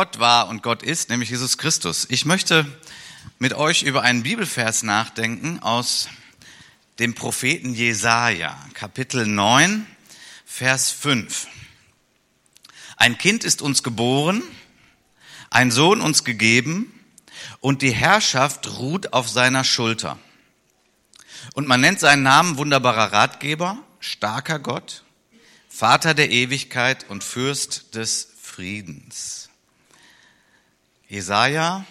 Gott war und Gott ist, nämlich Jesus Christus. Ich möchte mit euch über einen Bibelvers nachdenken aus dem Propheten Jesaja, Kapitel 9, Vers 5. Ein Kind ist uns geboren, ein Sohn uns gegeben und die Herrschaft ruht auf seiner Schulter. Und man nennt seinen Namen wunderbarer Ratgeber, starker Gott, Vater der Ewigkeit und Fürst des Friedens. Jesaja,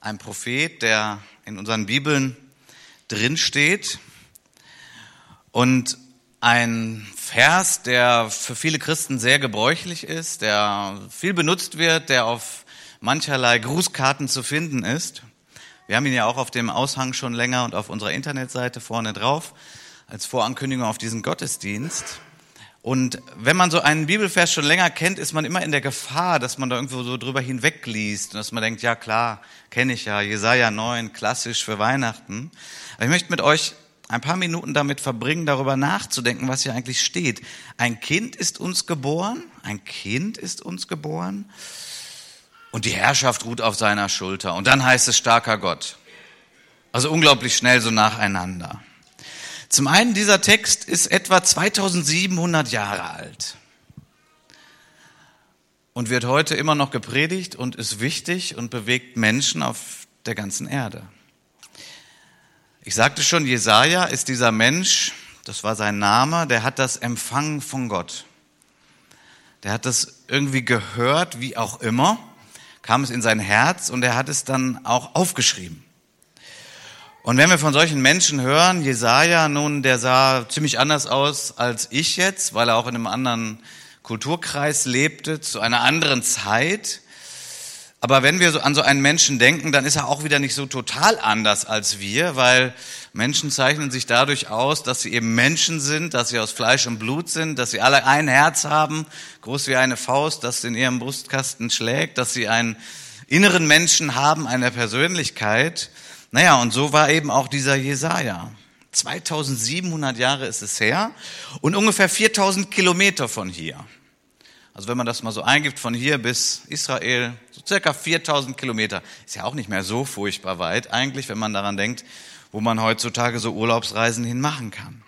ein Prophet, der in unseren Bibeln drinsteht und ein Vers, der für viele Christen sehr gebräuchlich ist, der viel benutzt wird, der auf mancherlei Grußkarten zu finden ist. Wir haben ihn ja auch auf dem Aushang schon länger und auf unserer Internetseite vorne drauf als Vorankündigung auf diesen Gottesdienst. Und wenn man so einen Bibelvers schon länger kennt, ist man immer in der Gefahr, dass man da irgendwo so drüber hinwegliest und dass man denkt, ja klar, kenne ich ja, Jesaja 9, klassisch für Weihnachten. Aber ich möchte mit euch ein paar Minuten damit verbringen, darüber nachzudenken, was hier eigentlich steht. Ein Kind ist uns geboren, ein Kind ist uns geboren und die Herrschaft ruht auf seiner Schulter. Und dann heißt es starker Gott. Also unglaublich schnell so nacheinander. Zum einen, dieser Text ist etwa 2700 Jahre alt und wird heute immer noch gepredigt und ist wichtig und bewegt Menschen auf der ganzen Erde. Ich sagte schon, Jesaja ist dieser Mensch, das war sein Name, der hat das empfangen von Gott. Der hat das irgendwie gehört, wie auch immer, kam es in sein Herz und er hat es dann auch aufgeschrieben. Und wenn wir von solchen Menschen hören, Jesaja nun, der sah ziemlich anders aus als ich jetzt, weil er auch in einem anderen Kulturkreis lebte, zu einer anderen Zeit. Aber wenn wir so an so einen Menschen denken, dann ist er auch wieder nicht so total anders als wir, weil Menschen zeichnen sich dadurch aus, dass sie eben Menschen sind, dass sie aus Fleisch und Blut sind, dass sie alle ein Herz haben, groß wie eine Faust, das in ihrem Brustkasten schlägt, dass sie einen inneren Menschen haben, eine Persönlichkeit. Naja, und so war eben auch dieser Jesaja. 2700 Jahre ist es her und ungefähr 4000 Kilometer von hier. Also wenn man das mal so eingibt, von hier bis Israel, so circa 4000 Kilometer, ist ja auch nicht mehr so furchtbar weit eigentlich, wenn man daran denkt, wo man heutzutage so Urlaubsreisen hin machen kann.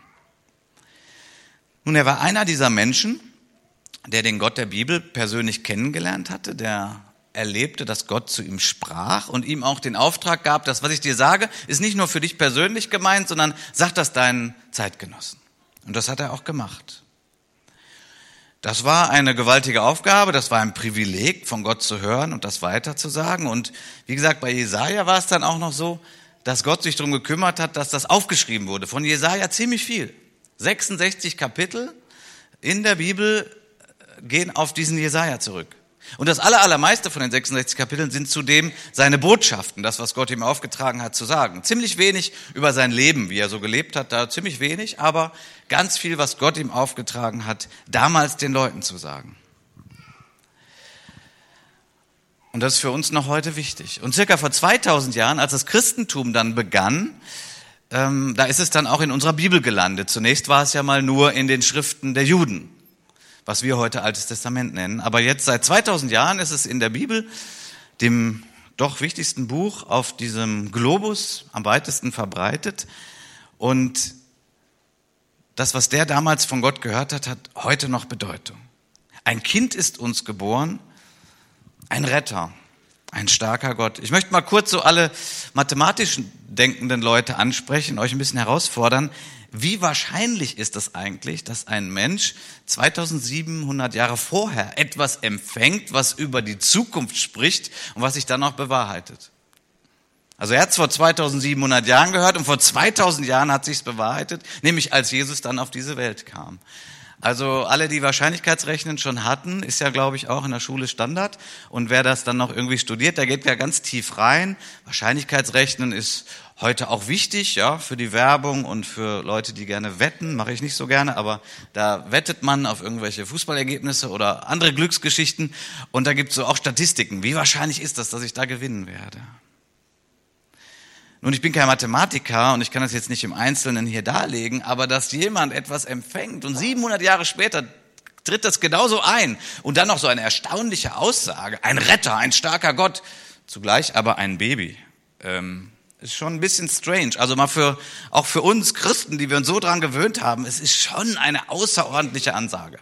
Nun, er war einer dieser Menschen, der den Gott der Bibel persönlich kennengelernt hatte, der erlebte, dass Gott zu ihm sprach und ihm auch den Auftrag gab, das, was ich dir sage, ist nicht nur für dich persönlich gemeint, sondern sag das deinen Zeitgenossen. Und das hat er auch gemacht. Das war eine gewaltige Aufgabe, das war ein Privileg, von Gott zu hören und das weiterzusagen. Und wie gesagt, bei Jesaja war es dann auch noch so, dass Gott sich darum gekümmert hat, dass das aufgeschrieben wurde. Von Jesaja ziemlich viel. 66 Kapitel in der Bibel gehen auf diesen Jesaja zurück. Und das allermeiste von den 66 Kapiteln sind zudem seine Botschaften, das, was Gott ihm aufgetragen hat zu sagen. Ziemlich wenig über sein Leben, wie er so gelebt hat, da ziemlich wenig, aber ganz viel, was Gott ihm aufgetragen hat, damals den Leuten zu sagen. Und das ist für uns noch heute wichtig. Und circa vor 2000 Jahren, als das Christentum dann begann, ähm, da ist es dann auch in unserer Bibel gelandet. Zunächst war es ja mal nur in den Schriften der Juden was wir heute Altes Testament nennen. Aber jetzt seit 2000 Jahren ist es in der Bibel, dem doch wichtigsten Buch auf diesem Globus am weitesten verbreitet. Und das, was der damals von Gott gehört hat, hat heute noch Bedeutung. Ein Kind ist uns geboren, ein Retter, ein starker Gott. Ich möchte mal kurz so alle mathematisch denkenden Leute ansprechen, euch ein bisschen herausfordern. Wie wahrscheinlich ist es eigentlich, dass ein Mensch 2700 Jahre vorher etwas empfängt, was über die Zukunft spricht und was sich dann auch bewahrheitet? Also er hat es vor 2700 Jahren gehört und vor 2000 Jahren hat sich's bewahrheitet, nämlich als Jesus dann auf diese Welt kam. Also alle, die Wahrscheinlichkeitsrechnen schon hatten, ist ja, glaube ich, auch in der Schule Standard. Und wer das dann noch irgendwie studiert, der geht ja ganz tief rein. Wahrscheinlichkeitsrechnen ist heute auch wichtig, ja, für die Werbung und für Leute, die gerne wetten. Mache ich nicht so gerne, aber da wettet man auf irgendwelche Fußballergebnisse oder andere Glücksgeschichten. Und da gibt es so auch Statistiken. Wie wahrscheinlich ist das, dass ich da gewinnen werde? Nun, ich bin kein Mathematiker und ich kann das jetzt nicht im Einzelnen hier darlegen, aber dass jemand etwas empfängt und 700 Jahre später tritt das genauso ein. Und dann noch so eine erstaunliche Aussage. Ein Retter, ein starker Gott. Zugleich aber ein Baby. Ähm, ist schon ein bisschen strange. Also mal für, auch für uns Christen, die wir uns so dran gewöhnt haben, es ist schon eine außerordentliche Ansage.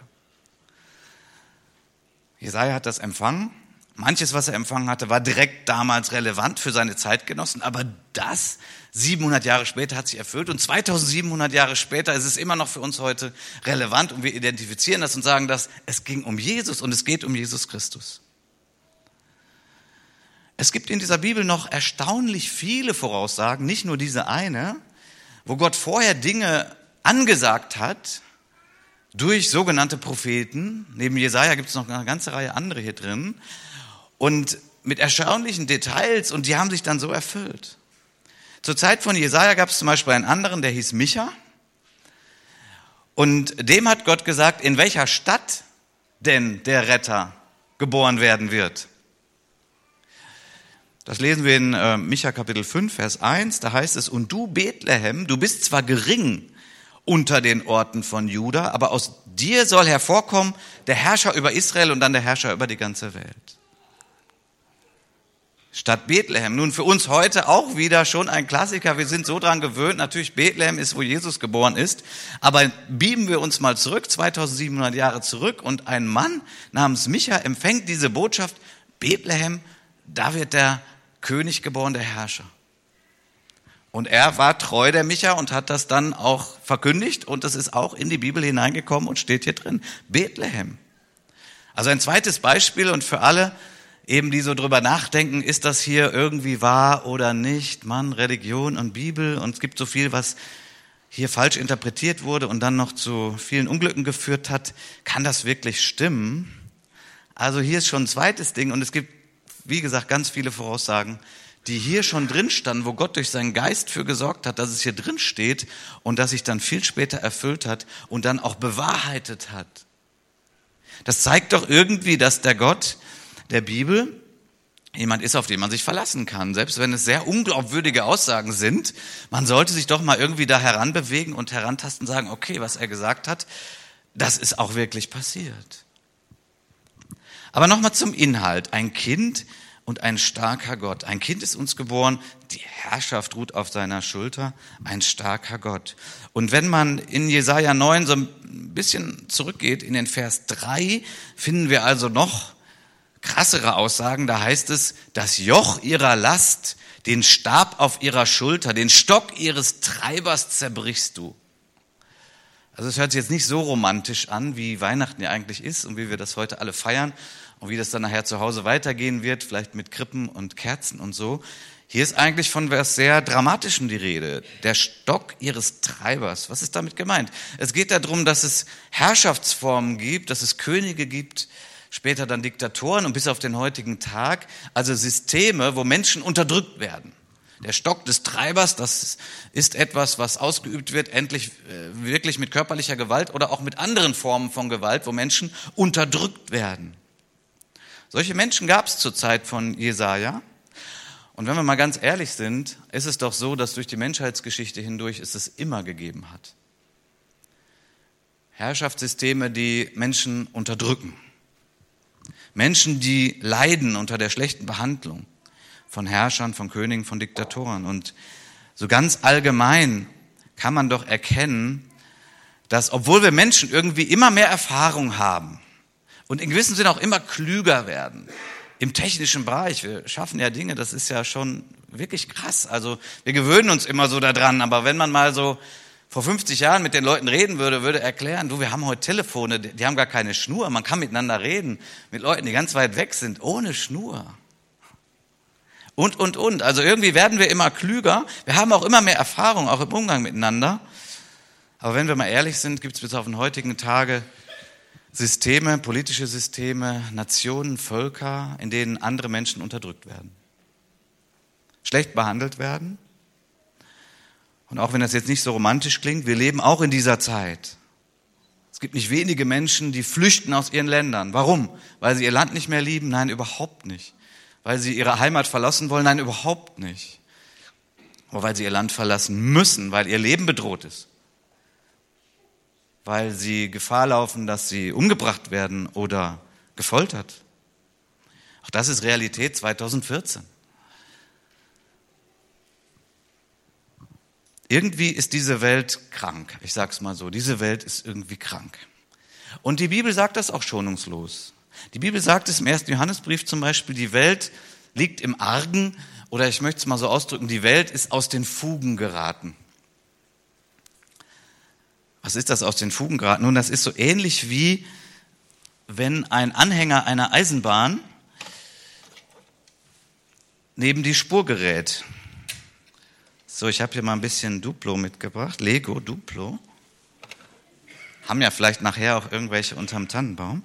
Jesaja hat das empfangen. Manches, was er empfangen hatte, war direkt damals relevant für seine Zeitgenossen, aber das 700 Jahre später hat sich erfüllt und 2700 Jahre später ist es immer noch für uns heute relevant und wir identifizieren das und sagen, dass es ging um Jesus und es geht um Jesus Christus. Es gibt in dieser Bibel noch erstaunlich viele Voraussagen, nicht nur diese eine, wo Gott vorher Dinge angesagt hat durch sogenannte Propheten. Neben Jesaja gibt es noch eine ganze Reihe andere hier drin. Und mit erstaunlichen Details und die haben sich dann so erfüllt. Zur Zeit von Jesaja gab es zum Beispiel einen anderen, der hieß Micha. Und dem hat Gott gesagt, in welcher Stadt denn der Retter geboren werden wird. Das lesen wir in äh, Micha Kapitel 5, Vers 1. Da heißt es, und du Bethlehem, du bist zwar gering unter den Orten von Juda, aber aus dir soll hervorkommen der Herrscher über Israel und dann der Herrscher über die ganze Welt. Stadt Bethlehem. Nun für uns heute auch wieder schon ein Klassiker. Wir sind so dran gewöhnt. Natürlich Bethlehem ist, wo Jesus geboren ist. Aber bieben wir uns mal zurück, 2700 Jahre zurück. Und ein Mann namens Micha empfängt diese Botschaft. Bethlehem, da wird der König geboren, der Herrscher. Und er war treu der Micha und hat das dann auch verkündigt und das ist auch in die Bibel hineingekommen und steht hier drin. Bethlehem. Also ein zweites Beispiel und für alle eben, die so drüber nachdenken, ist das hier irgendwie wahr oder nicht? Mann, Religion und Bibel und es gibt so viel, was hier falsch interpretiert wurde und dann noch zu vielen Unglücken geführt hat. Kann das wirklich stimmen? Also hier ist schon ein zweites Ding und es gibt wie gesagt, ganz viele Voraussagen, die hier schon drin standen, wo Gott durch seinen Geist für gesorgt hat, dass es hier drin steht und dass sich dann viel später erfüllt hat und dann auch bewahrheitet hat. Das zeigt doch irgendwie, dass der Gott der Bibel jemand ist, auf den man sich verlassen kann. Selbst wenn es sehr unglaubwürdige Aussagen sind, man sollte sich doch mal irgendwie da heranbewegen und herantasten sagen, okay, was er gesagt hat, das ist auch wirklich passiert. Aber nochmal zum Inhalt. Ein Kind und ein starker Gott. Ein Kind ist uns geboren, die Herrschaft ruht auf seiner Schulter, ein starker Gott. Und wenn man in Jesaja 9 so ein bisschen zurückgeht, in den Vers 3, finden wir also noch krassere Aussagen. Da heißt es, das Joch ihrer Last, den Stab auf ihrer Schulter, den Stock ihres Treibers zerbrichst du. Also es hört sich jetzt nicht so romantisch an, wie Weihnachten ja eigentlich ist und wie wir das heute alle feiern und wie das dann nachher zu Hause weitergehen wird, vielleicht mit Krippen und Kerzen und so. Hier ist eigentlich von was sehr Dramatischem die Rede. Der Stock ihres Treibers. Was ist damit gemeint? Es geht darum, dass es Herrschaftsformen gibt, dass es Könige gibt, später dann Diktatoren und bis auf den heutigen Tag, also Systeme, wo Menschen unterdrückt werden. Der Stock des Treibers, das ist etwas, was ausgeübt wird, endlich äh, wirklich mit körperlicher Gewalt oder auch mit anderen Formen von Gewalt, wo Menschen unterdrückt werden. Solche Menschen gab es zur Zeit von Jesaja. Und wenn wir mal ganz ehrlich sind, ist es doch so, dass durch die Menschheitsgeschichte hindurch es es immer gegeben hat. Herrschaftssysteme, die Menschen unterdrücken. Menschen, die leiden unter der schlechten Behandlung von Herrschern, von Königen, von Diktatoren. Und so ganz allgemein kann man doch erkennen, dass obwohl wir Menschen irgendwie immer mehr Erfahrung haben und in gewissem Sinne auch immer klüger werden, im technischen Bereich, wir schaffen ja Dinge, das ist ja schon wirklich krass. Also wir gewöhnen uns immer so daran, aber wenn man mal so vor 50 Jahren mit den Leuten reden würde, würde erklären, du, wir haben heute Telefone, die haben gar keine Schnur, man kann miteinander reden mit Leuten, die ganz weit weg sind, ohne Schnur und, und, und. Also irgendwie werden wir immer klüger. Wir haben auch immer mehr Erfahrung, auch im Umgang miteinander. Aber wenn wir mal ehrlich sind, gibt es bis auf den heutigen Tage Systeme, politische Systeme, Nationen, Völker, in denen andere Menschen unterdrückt werden, schlecht behandelt werden. Und auch wenn das jetzt nicht so romantisch klingt, wir leben auch in dieser Zeit. Es gibt nicht wenige Menschen, die flüchten aus ihren Ländern. Warum? Weil sie ihr Land nicht mehr lieben? Nein, überhaupt nicht weil sie ihre Heimat verlassen wollen? Nein, überhaupt nicht. Aber weil sie ihr Land verlassen müssen, weil ihr Leben bedroht ist. weil sie Gefahr laufen, dass sie umgebracht werden oder gefoltert. Auch das ist Realität 2014. Irgendwie ist diese Welt krank. Ich sag's mal so. Diese Welt ist irgendwie krank. Und die Bibel sagt das auch schonungslos. Die Bibel sagt es im ersten Johannesbrief zum Beispiel, die Welt liegt im Argen oder ich möchte es mal so ausdrücken, die Welt ist aus den Fugen geraten. Was ist das aus den Fugen geraten? Nun, das ist so ähnlich wie wenn ein Anhänger einer Eisenbahn neben die Spur gerät. So, ich habe hier mal ein bisschen Duplo mitgebracht. Lego Duplo. Haben ja vielleicht nachher auch irgendwelche unterm Tannenbaum.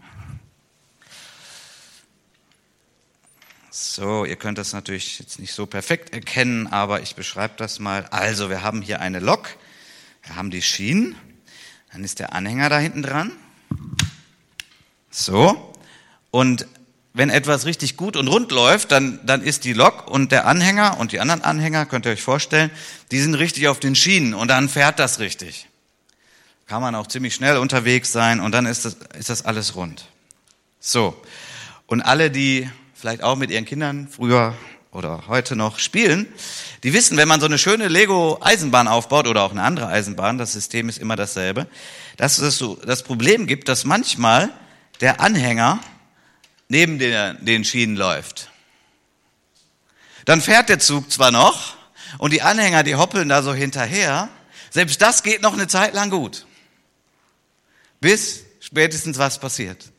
So, ihr könnt das natürlich jetzt nicht so perfekt erkennen, aber ich beschreibe das mal. Also, wir haben hier eine Lok, wir haben die Schienen, dann ist der Anhänger da hinten dran. So, und wenn etwas richtig gut und rund läuft, dann, dann ist die Lok und der Anhänger und die anderen Anhänger, könnt ihr euch vorstellen, die sind richtig auf den Schienen und dann fährt das richtig. Kann man auch ziemlich schnell unterwegs sein und dann ist das, ist das alles rund. So. Und alle, die vielleicht auch mit ihren Kindern früher oder heute noch spielen, die wissen, wenn man so eine schöne Lego-Eisenbahn aufbaut oder auch eine andere Eisenbahn, das System ist immer dasselbe, dass es so das Problem gibt, dass manchmal der Anhänger neben den, den Schienen läuft. Dann fährt der Zug zwar noch und die Anhänger, die hoppeln da so hinterher. Selbst das geht noch eine Zeit lang gut. Bis spätestens was passiert.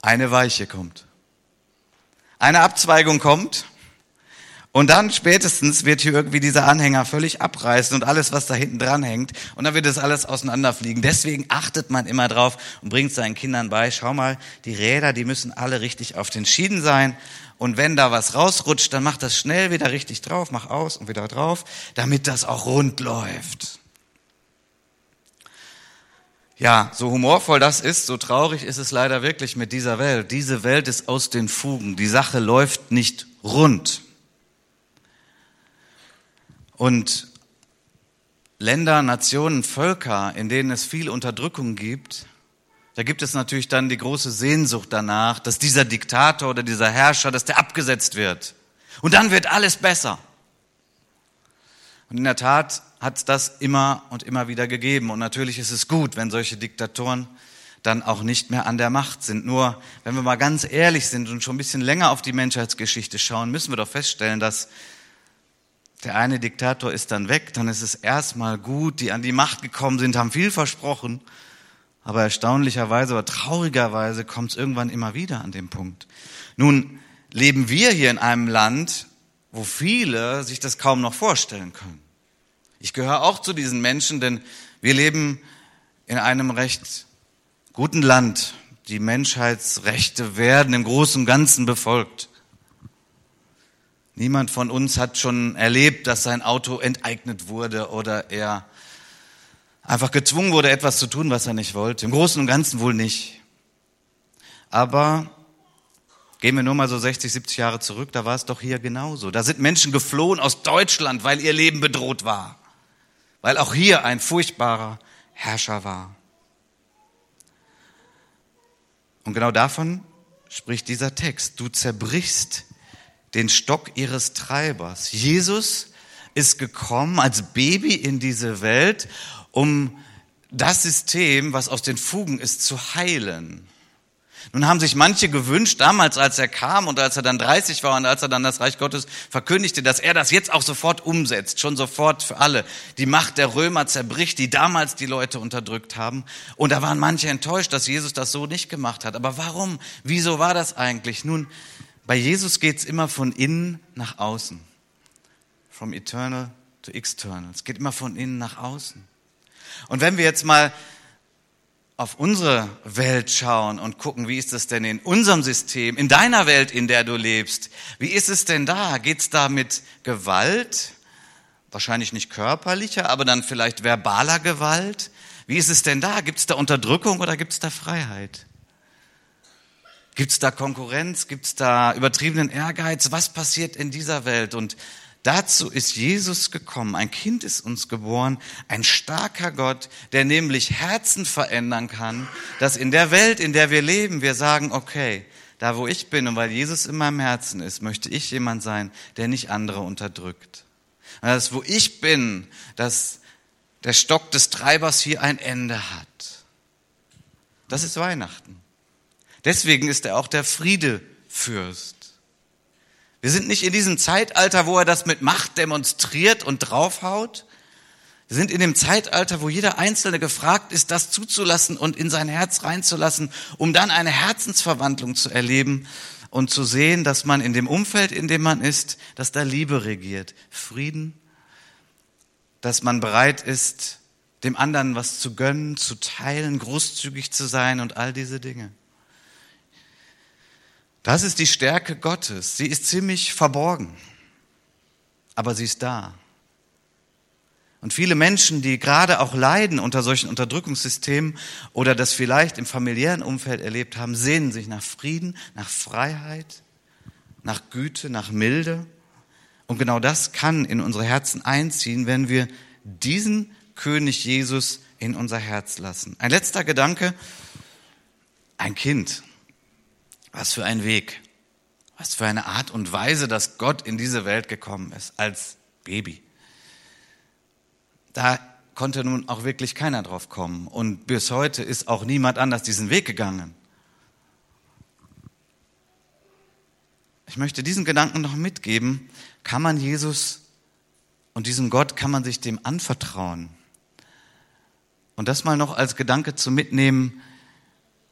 Eine Weiche kommt. Eine Abzweigung kommt und dann spätestens wird hier irgendwie dieser Anhänger völlig abreißen und alles, was da hinten dran hängt. Und dann wird das alles auseinanderfliegen. Deswegen achtet man immer drauf und bringt seinen Kindern bei, schau mal, die Räder, die müssen alle richtig auf den Schienen sein. Und wenn da was rausrutscht, dann mach das schnell wieder richtig drauf, mach aus und wieder drauf, damit das auch rund läuft. Ja, so humorvoll das ist, so traurig ist es leider wirklich mit dieser Welt. Diese Welt ist aus den Fugen. Die Sache läuft nicht rund. Und Länder, Nationen, Völker, in denen es viel Unterdrückung gibt, da gibt es natürlich dann die große Sehnsucht danach, dass dieser Diktator oder dieser Herrscher, dass der abgesetzt wird. Und dann wird alles besser. Und in der Tat hat es das immer und immer wieder gegeben. Und natürlich ist es gut, wenn solche Diktatoren dann auch nicht mehr an der Macht sind. Nur, wenn wir mal ganz ehrlich sind und schon ein bisschen länger auf die Menschheitsgeschichte schauen, müssen wir doch feststellen, dass der eine Diktator ist dann weg, dann ist es erstmal gut, die an die Macht gekommen sind, haben viel versprochen, aber erstaunlicherweise oder traurigerweise kommt es irgendwann immer wieder an den Punkt. Nun leben wir hier in einem Land, wo viele sich das kaum noch vorstellen können. Ich gehöre auch zu diesen Menschen, denn wir leben in einem recht guten Land. Die Menschheitsrechte werden im Großen und Ganzen befolgt. Niemand von uns hat schon erlebt, dass sein Auto enteignet wurde oder er einfach gezwungen wurde, etwas zu tun, was er nicht wollte. Im Großen und Ganzen wohl nicht. Aber gehen wir nur mal so 60, 70 Jahre zurück, da war es doch hier genauso. Da sind Menschen geflohen aus Deutschland, weil ihr Leben bedroht war. Weil auch hier ein furchtbarer Herrscher war. Und genau davon spricht dieser Text. Du zerbrichst den Stock ihres Treibers. Jesus ist gekommen als Baby in diese Welt, um das System, was aus den Fugen ist, zu heilen. Nun haben sich manche gewünscht, damals als er kam und als er dann 30 war und als er dann das Reich Gottes verkündigte, dass er das jetzt auch sofort umsetzt, schon sofort für alle. Die Macht der Römer zerbricht, die damals die Leute unterdrückt haben. Und da waren manche enttäuscht, dass Jesus das so nicht gemacht hat. Aber warum? Wieso war das eigentlich? Nun, bei Jesus geht es immer von innen nach außen. From eternal to external. Es geht immer von innen nach außen. Und wenn wir jetzt mal auf unsere Welt schauen und gucken, wie ist es denn in unserem System, in deiner Welt, in der du lebst, wie ist es denn da? Geht es da mit Gewalt? Wahrscheinlich nicht körperlicher, aber dann vielleicht verbaler Gewalt? Wie ist es denn da? Gibt es da Unterdrückung oder gibt es da Freiheit? Gibt es da Konkurrenz? Gibt es da übertriebenen Ehrgeiz? Was passiert in dieser Welt? Und Dazu ist Jesus gekommen. Ein Kind ist uns geboren, ein starker Gott, der nämlich Herzen verändern kann, dass in der Welt, in der wir leben, wir sagen, okay, da wo ich bin und weil Jesus in meinem Herzen ist, möchte ich jemand sein, der nicht andere unterdrückt. Und das, wo ich bin, dass der Stock des Treibers hier ein Ende hat. Das ist Weihnachten. Deswegen ist er auch der Friedefürst. Wir sind nicht in diesem Zeitalter, wo er das mit Macht demonstriert und draufhaut. Wir sind in dem Zeitalter, wo jeder Einzelne gefragt ist, das zuzulassen und in sein Herz reinzulassen, um dann eine Herzensverwandlung zu erleben und zu sehen, dass man in dem Umfeld, in dem man ist, dass da Liebe regiert, Frieden, dass man bereit ist, dem anderen was zu gönnen, zu teilen, großzügig zu sein und all diese Dinge. Das ist die Stärke Gottes. Sie ist ziemlich verborgen, aber sie ist da. Und viele Menschen, die gerade auch leiden unter solchen Unterdrückungssystemen oder das vielleicht im familiären Umfeld erlebt haben, sehnen sich nach Frieden, nach Freiheit, nach Güte, nach Milde. Und genau das kann in unsere Herzen einziehen, wenn wir diesen König Jesus in unser Herz lassen. Ein letzter Gedanke. Ein Kind. Was für ein Weg. Was für eine Art und Weise, dass Gott in diese Welt gekommen ist als Baby. Da konnte nun auch wirklich keiner drauf kommen. Und bis heute ist auch niemand anders diesen Weg gegangen. Ich möchte diesen Gedanken noch mitgeben. Kann man Jesus und diesem Gott, kann man sich dem anvertrauen? Und das mal noch als Gedanke zu mitnehmen,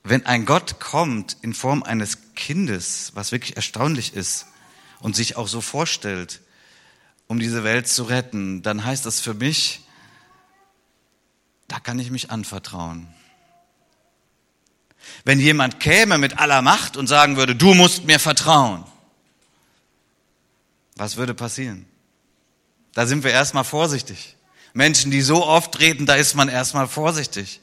wenn ein Gott kommt in Form eines Kindes, was wirklich erstaunlich ist und sich auch so vorstellt, um diese Welt zu retten, dann heißt das für mich, da kann ich mich anvertrauen. Wenn jemand käme mit aller Macht und sagen würde, du musst mir vertrauen, was würde passieren? Da sind wir erstmal vorsichtig. Menschen, die so oft reden, da ist man erstmal vorsichtig.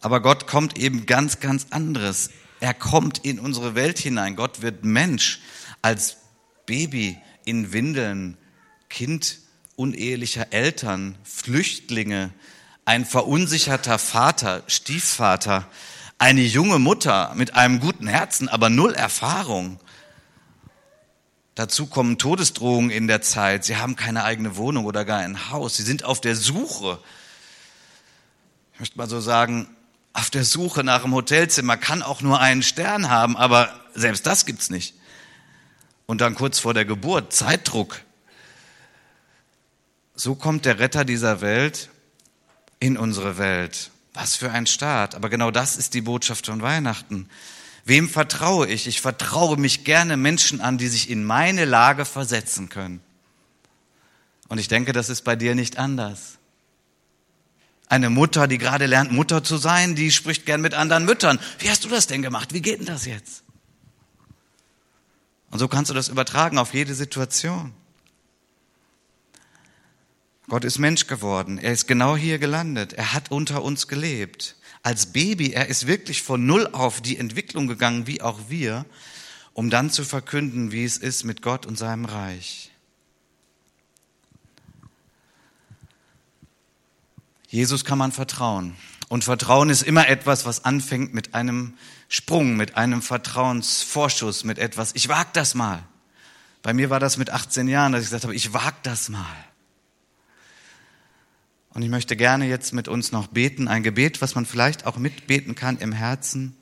Aber Gott kommt eben ganz, ganz anderes. Er kommt in unsere Welt hinein. Gott wird Mensch als Baby in Windeln, Kind unehelicher Eltern, Flüchtlinge, ein verunsicherter Vater, Stiefvater, eine junge Mutter mit einem guten Herzen, aber null Erfahrung. Dazu kommen Todesdrohungen in der Zeit. Sie haben keine eigene Wohnung oder gar ein Haus. Sie sind auf der Suche. Ich möchte mal so sagen, auf der Suche nach einem Hotelzimmer kann auch nur einen Stern haben, aber selbst das gibt's nicht. Und dann kurz vor der Geburt, Zeitdruck. So kommt der Retter dieser Welt in unsere Welt. Was für ein Start. Aber genau das ist die Botschaft von Weihnachten. Wem vertraue ich? Ich vertraue mich gerne Menschen an, die sich in meine Lage versetzen können. Und ich denke, das ist bei dir nicht anders. Eine Mutter, die gerade lernt, Mutter zu sein, die spricht gern mit anderen Müttern. Wie hast du das denn gemacht? Wie geht denn das jetzt? Und so kannst du das übertragen auf jede Situation. Gott ist Mensch geworden. Er ist genau hier gelandet. Er hat unter uns gelebt. Als Baby, er ist wirklich von Null auf die Entwicklung gegangen, wie auch wir, um dann zu verkünden, wie es ist mit Gott und seinem Reich. Jesus kann man vertrauen. Und Vertrauen ist immer etwas, was anfängt mit einem Sprung, mit einem Vertrauensvorschuss, mit etwas, ich wag das mal. Bei mir war das mit 18 Jahren, dass ich gesagt habe, ich wag das mal. Und ich möchte gerne jetzt mit uns noch beten, ein Gebet, was man vielleicht auch mitbeten kann im Herzen,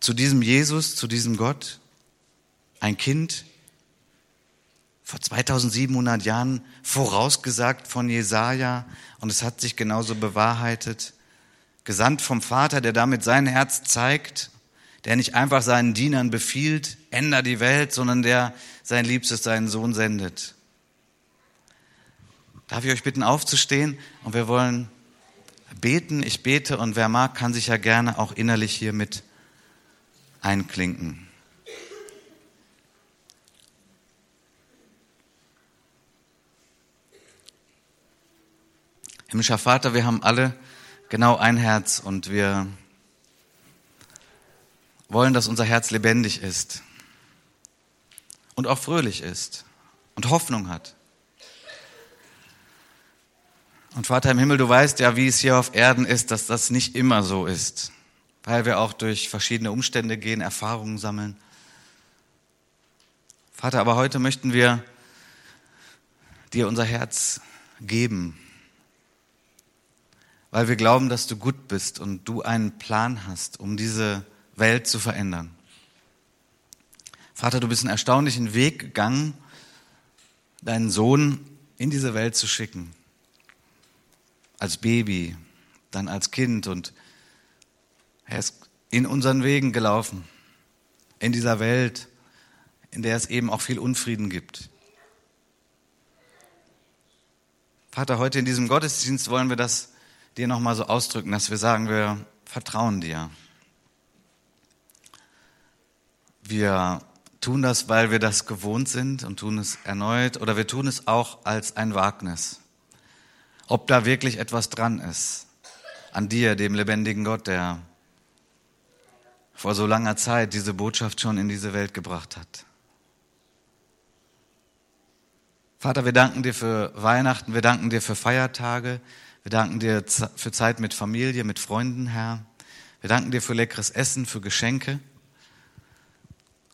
zu diesem Jesus, zu diesem Gott, ein Kind, vor 2700 Jahren vorausgesagt von Jesaja und es hat sich genauso bewahrheitet. Gesandt vom Vater, der damit sein Herz zeigt, der nicht einfach seinen Dienern befiehlt, änder die Welt, sondern der sein Liebstes, seinen Sohn sendet. Darf ich euch bitten aufzustehen und wir wollen beten, ich bete und wer mag, kann sich ja gerne auch innerlich hier mit einklinken. Himmlischer Vater, wir haben alle genau ein Herz und wir wollen, dass unser Herz lebendig ist. und auch fröhlich ist und Hoffnung hat. Und Vater im Himmel, du weißt ja, wie es hier auf Erden ist, dass das nicht immer so ist, weil wir auch durch verschiedene Umstände gehen, Erfahrungen sammeln. Vater, aber heute möchten wir dir unser Herz geben, weil wir glauben, dass du gut bist und du einen Plan hast, um diese Welt zu verändern. Vater, du bist einen erstaunlichen Weg gegangen, deinen Sohn in diese Welt zu schicken. Als Baby, dann als Kind und er ist in unseren Wegen gelaufen, in dieser Welt, in der es eben auch viel Unfrieden gibt. Vater, heute in diesem Gottesdienst wollen wir das dir nochmal so ausdrücken, dass wir sagen, wir vertrauen dir. Wir tun das, weil wir das gewohnt sind und tun es erneut oder wir tun es auch als ein Wagnis. Ob da wirklich etwas dran ist an dir, dem lebendigen Gott, der vor so langer Zeit diese Botschaft schon in diese Welt gebracht hat. Vater, wir danken dir für Weihnachten, wir danken dir für Feiertage, wir danken dir für Zeit mit Familie, mit Freunden, Herr. Wir danken dir für leckeres Essen, für Geschenke.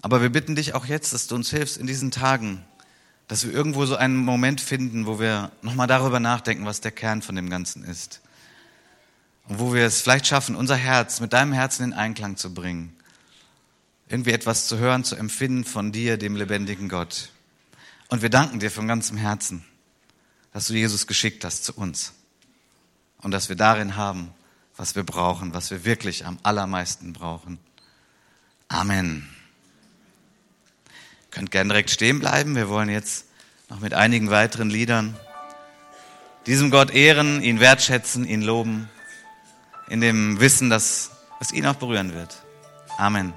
Aber wir bitten dich auch jetzt, dass du uns hilfst in diesen Tagen, dass wir irgendwo so einen Moment finden, wo wir nochmal darüber nachdenken, was der Kern von dem Ganzen ist. Und wo wir es vielleicht schaffen, unser Herz mit deinem Herzen in Einklang zu bringen. Irgendwie etwas zu hören, zu empfinden von dir, dem lebendigen Gott. Und wir danken dir von ganzem Herzen, dass du Jesus geschickt hast zu uns und dass wir darin haben, was wir brauchen, was wir wirklich am allermeisten brauchen. Amen. Ihr könnt gerne direkt stehen bleiben. Wir wollen jetzt noch mit einigen weiteren Liedern diesem Gott ehren, ihn wertschätzen, ihn loben, in dem Wissen, dass es ihn auch berühren wird. Amen.